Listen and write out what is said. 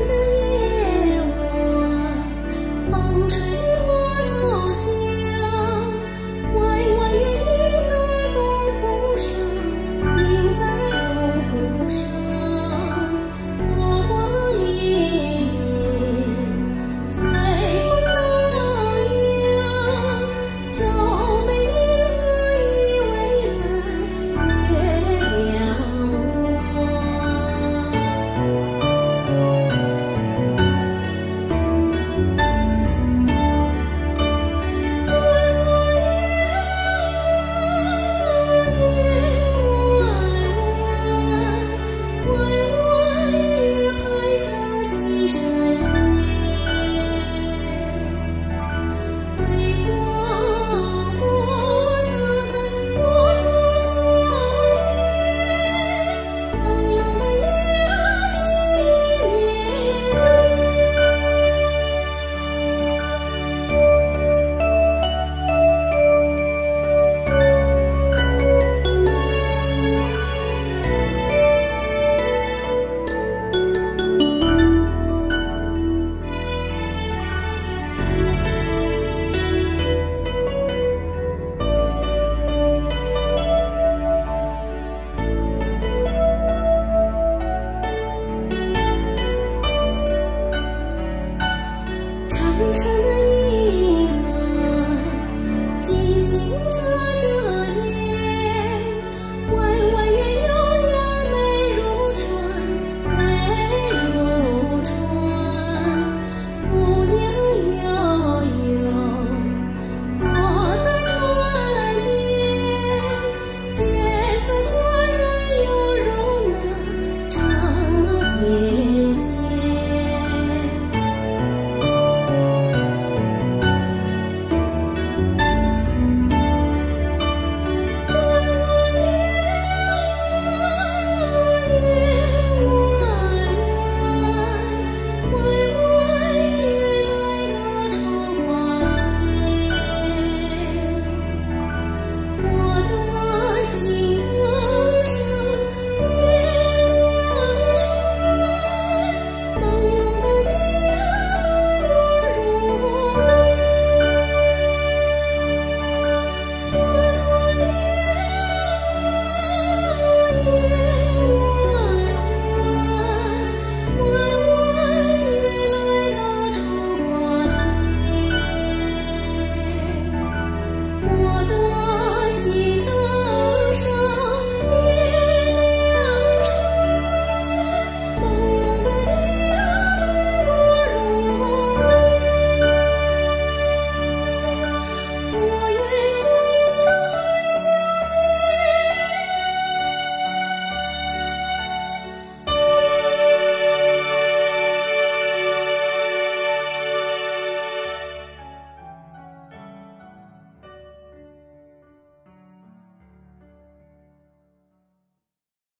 Hallelujah. 这 see.